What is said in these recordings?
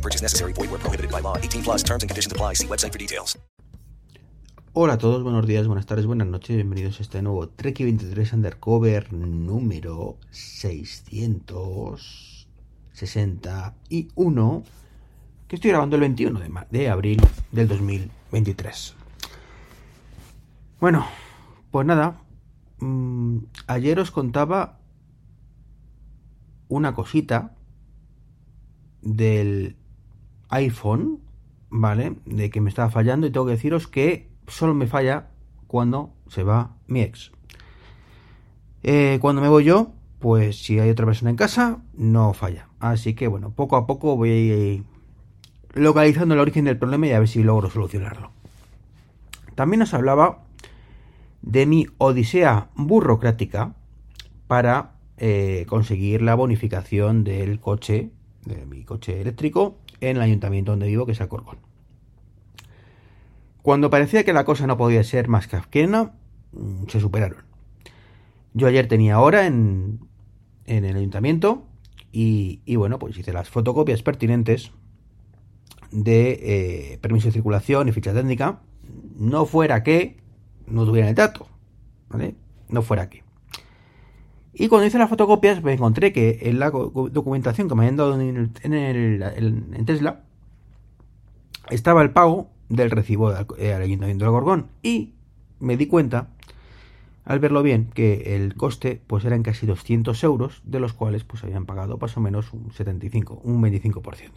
No purchase necessary. Void where prohibited by law. 18 plus terms and conditions apply. See website for details. Hola a todos, buenos días, buenas tardes, buenas noches, bienvenidos a este nuevo Trek 23 Undercover número 661 que estoy grabando el 21 de, abril del 2023. Bueno, pues nada, mmm, ayer os contaba una cosita del iPhone, ¿vale? De que me estaba fallando y tengo que deciros que solo me falla cuando se va mi ex. Eh, cuando me voy yo, pues si hay otra persona en casa, no falla. Así que bueno, poco a poco voy localizando el origen del problema y a ver si logro solucionarlo. También os hablaba de mi odisea burocrática para eh, conseguir la bonificación del coche, de mi coche eléctrico, en el ayuntamiento donde vivo, que es Alcorcón. Cuando parecía que la cosa no podía ser más kafkiana, mm, se superaron. Yo ayer tenía hora en, en el ayuntamiento y, y, bueno, pues hice las fotocopias pertinentes de eh, permiso de circulación y ficha técnica, no fuera que no tuvieran el dato, ¿vale? No fuera que. Y cuando hice las fotocopias, me encontré que en la documentación que me habían dado en, el, Tesla estaba el pago del recibo del, eh, Ayuntamiento de Gorgón. Y me di cuenta, al verlo bien, que el coste pues eran casi 200 euros, de los cuales pues habían pagado más o menos un 75, un 25%.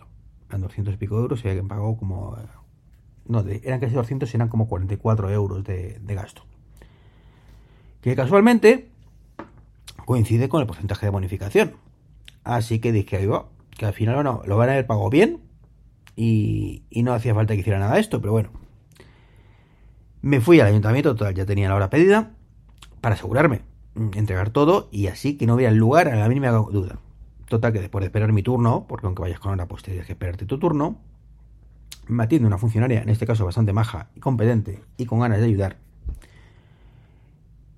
Eran 200 y pico euros y habían pagado como... No, de, eran casi 200 y eran como 44 euros de gasto. Que casualmente coincide con el porcentaje de bonificación. Así que dije, ahí va, que al final bueno, lo van a haber pagado bien y, no hacía falta que hiciera nada de esto, pero bueno. Me fui al ayuntamiento, total, ya tenía la hora pedida, para asegurarme, entregar todo y así que no hubiera lugar a la mínima duda. Total, que después de esperar mi turno, porque aunque vayas con hora, pues tienes que esperarte tu turno, me atiende una funcionaria, en este caso bastante maja y competente y con ganas de ayudar,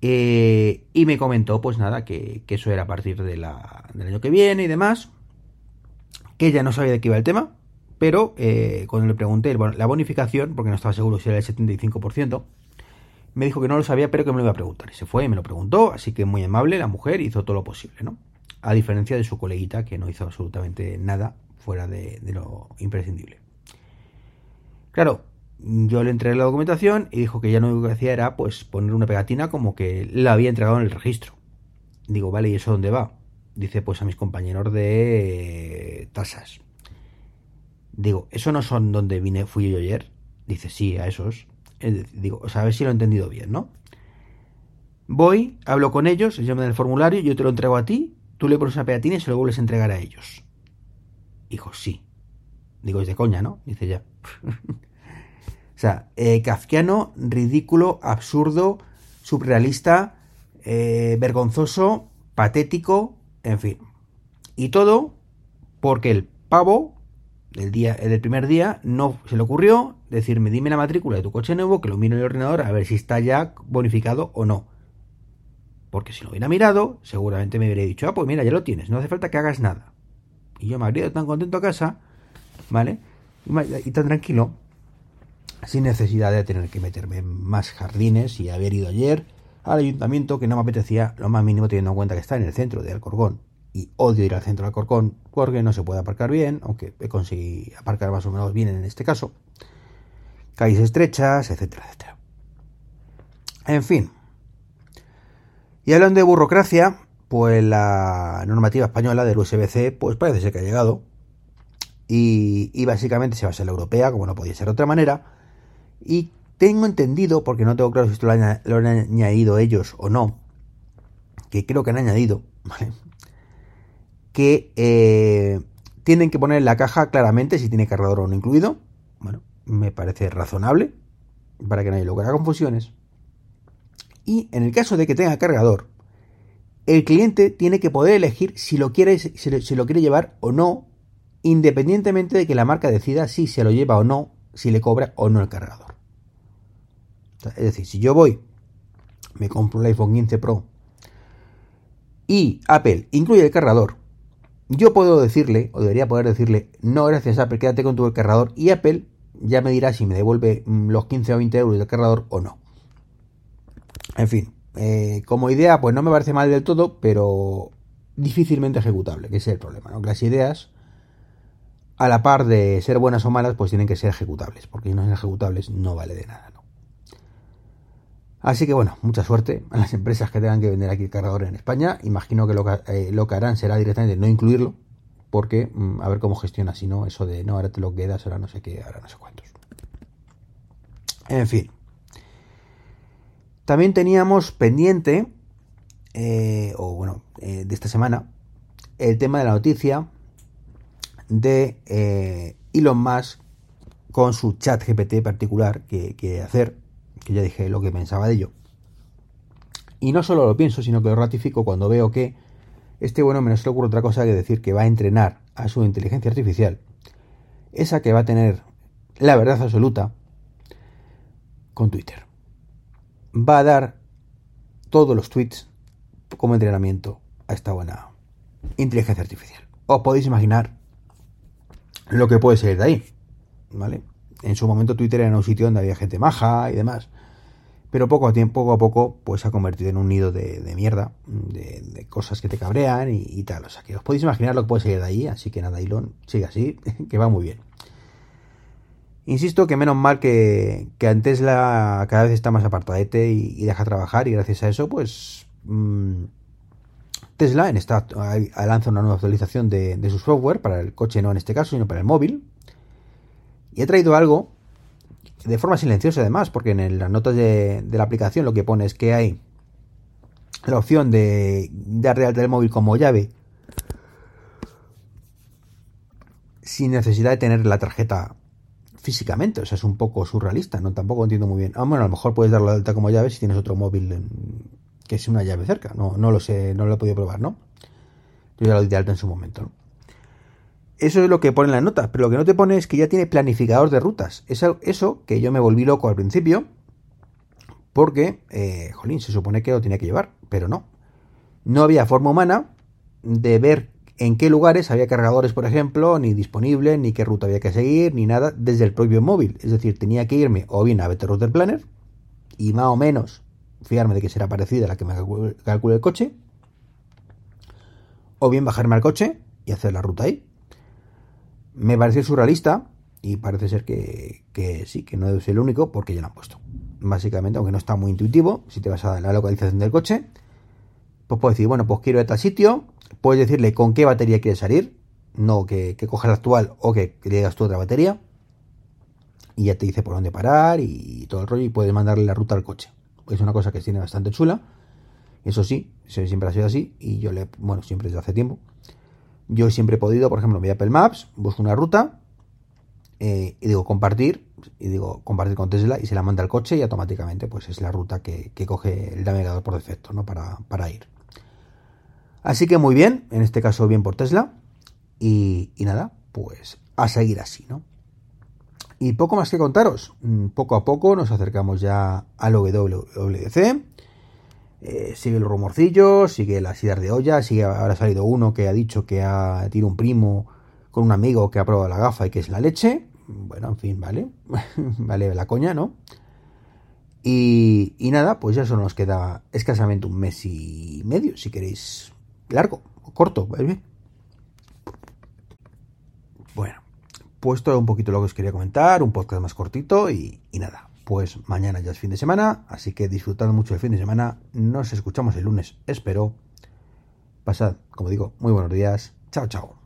eh, y me comentó, pues nada, que, eso era a partir del año que viene y demás. Que ella no sabía de qué iba el tema, pero eh, cuando le pregunté la bonificación, porque no estaba seguro si era el 75%, me dijo que no lo sabía, pero que me lo iba a preguntar. Y se fue y me lo preguntó, así que muy amable, la mujer hizo todo lo posible, ¿no? A diferencia de su coleguita, que no hizo absolutamente nada fuera de lo imprescindible. Claro, yo le entregué la documentación y dijo que ya lo que hacía era pues poner una pegatina como que la había entregado en el registro. Digo, vale, ¿y eso dónde va? Dice, pues a mis compañeros de tasas. Digo, ¿eso no son donde vine, fui yo ayer? Dice, sí, a esos. Digo, o sea, a ver si lo he entendido bien, ¿no? Voy, hablo con ellos, ellos me dan el formulario, yo te lo entrego a ti, tú le pones una pegatina y se lo vuelves a entregar a ellos. Dijo, sí. Digo, es de coña, ¿no? Dice ya. O sea, eh, kafkiano, ridículo, absurdo, surrealista, eh, vergonzoso, patético, en fin. Y todo porque el pavo del, día, del primer día no se le ocurrió decirme, dime la matrícula de tu coche nuevo, que lo miro en el ordenador a ver si está ya bonificado o no. Porque si lo hubiera mirado, seguramente me hubiera dicho, ah, pues mira, ya lo tienes, no hace falta que hagas nada. Y yo me habría ido tan contento a casa, ¿vale? Y tan tranquilo, sin necesidad de tener que meterme en más jardines y haber ido ayer al ayuntamiento que no me apetecía lo más mínimo teniendo en cuenta que está en el centro de Alcorcón y odio ir al centro de Alcorcón porque no se puede aparcar bien, aunque he conseguido aparcar más o menos bien en este caso. Calles estrechas, etcétera, etcétera. En fin. Y hablando de burocracia, pues la normativa española del USB-C pues parece ser que ha llegado y, y básicamente se va a ser la europea, como no podía ser de otra manera, y tengo entendido, porque no tengo claro si esto lo han, añadido ellos o no, que creo que han añadido, ¿vale? Que eh, tienen que poner en la caja claramente si tiene cargador o no incluido. Bueno, me parece razonable, para que nadie lo haga confusiones. Y en el caso de que tenga cargador, el cliente tiene que poder elegir si lo quiere llevar o no, independientemente de que la marca decida si se lo lleva o no, si le cobra o no el cargador. Es decir, si yo voy, me compro un iPhone 15 Pro y Apple incluye el cargador, yo puedo decirle, o debería poder decirle, no gracias Apple, quédate con tu cargador y Apple ya me dirá si me devuelve mm, los 15 o 20 euros del cargador o no. En fin, eh, como idea, pues no me parece mal del todo, pero difícilmente ejecutable, que es el problema, ¿no? las ideas, a la par de ser buenas o malas, pues tienen que ser ejecutables, porque si no son ejecutables no vale de nada, ¿no? Así que bueno, mucha suerte a las empresas que tengan que vender aquí el cargador en España. Imagino que lo que, eh, lo que harán será directamente no incluirlo, porque mm, a ver cómo gestiona, si no, eso de no, ahora te lo quedas, ahora no sé qué, ahora no sé cuántos. En fin. También teníamos pendiente, eh, o bueno, eh, de esta semana, el tema de la noticia de eh, Elon Musk con su chat GPT particular que quiere hacer, que ya dije lo que pensaba de ello. Y no solo lo pienso, sino que lo ratifico cuando veo que este bueno me se le ocurre otra cosa que decir que va a entrenar a su inteligencia artificial, esa que va a tener la verdad absoluta con Twitter va a dar todos los tweets como entrenamiento a esta buena inteligencia artificial. Os podéis imaginar lo que puede ser de ahí, ¿vale? En su momento Twitter era un sitio donde había gente maja y demás, pero poco a tiempo, poco a poco, pues se ha convertido en un nido de, mierda, de, cosas que te cabrean y, tal. O sea, que os podéis imaginar lo que puede ser de ahí, así que nada, Elon, sigue así, que va muy bien. Insisto que menos mal que, que Tesla cada vez está más apartadete y, y deja trabajar y gracias a eso pues mmm, Tesla en esta lanza una nueva actualización de, su software para el coche no en este caso sino para el móvil. Y ha traído algo de forma silenciosa además porque en las notas de, la aplicación lo que pone es que hay la opción de dar de alta el móvil como llave sin necesidad de tener la tarjeta físicamente, o sea, es un poco surrealista, no tampoco entiendo muy bien. Ah, bueno, a lo mejor puedes darlo de alta como llave si tienes otro móvil que es una llave cerca, no, no lo sé, no lo he podido probar, ¿no? Yo ya lo di de alta en su momento. Eso es lo que pone en las notas, pero lo que no te pone es que ya tiene planificador de rutas. Eso, eso que yo me volví loco al principio, porque, eh, jolín, se supone que lo tenía que llevar, pero no. No había forma humana de ver en qué lugares había cargadores, por ejemplo, ni disponible, ni qué ruta había que seguir, ni nada desde el propio móvil. Es decir, tenía que irme o bien a Better Router Planner y más o menos fiarme de que será parecida a la que me calcule el coche, o bien bajarme al coche y hacer la ruta ahí. Me parece surrealista y parece ser que, sí, que no ser el único porque ya lo han puesto. Básicamente, aunque no está muy intuitivo, si te vas a la localización del coche, pues puedes decir, bueno, pues quiero ir a tal sitio, puedes decirle con qué batería quieres salir, no que, que la actual o que, digas tú otra batería, y ya te dice por dónde parar y todo el rollo, y puedes mandarle la ruta al coche. Es una cosa que tiene bastante chula, eso sí, siempre ha sido así, y yo le, bueno, siempre desde hace tiempo. Yo siempre he podido, por ejemplo, voy a Apple Maps, busco una ruta, eh, y digo compartir, y digo compartir con Tesla, y se la manda al coche, y automáticamente pues es la ruta que, que coge el navegador por defecto, ¿no? Para, para ir. Así que muy bien, en este caso bien por Tesla. Y nada, pues a seguir así, ¿no? Y poco más que contaros. Mm, poco a poco nos acercamos ya al WWDC. Eh, sigue el rumorcillo, sigue las ideas de olla, sigue ahora ha salido uno que ha dicho que ha tiene un primo con un amigo que ha probado la gafa y que es la leche. Bueno, en fin, vale. vale la coña, ¿no? Y, nada, pues ya solo nos queda escasamente un mes y medio, si queréis largo o corto, ¿vale? Bueno, pues todo un poquito lo que os quería comentar, un podcast más cortito y, nada, pues mañana ya es fin de semana, así que disfrutando mucho el fin de semana, nos escuchamos el lunes, espero. Pasad, como digo, muy buenos días, chao, chao.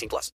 18 plus.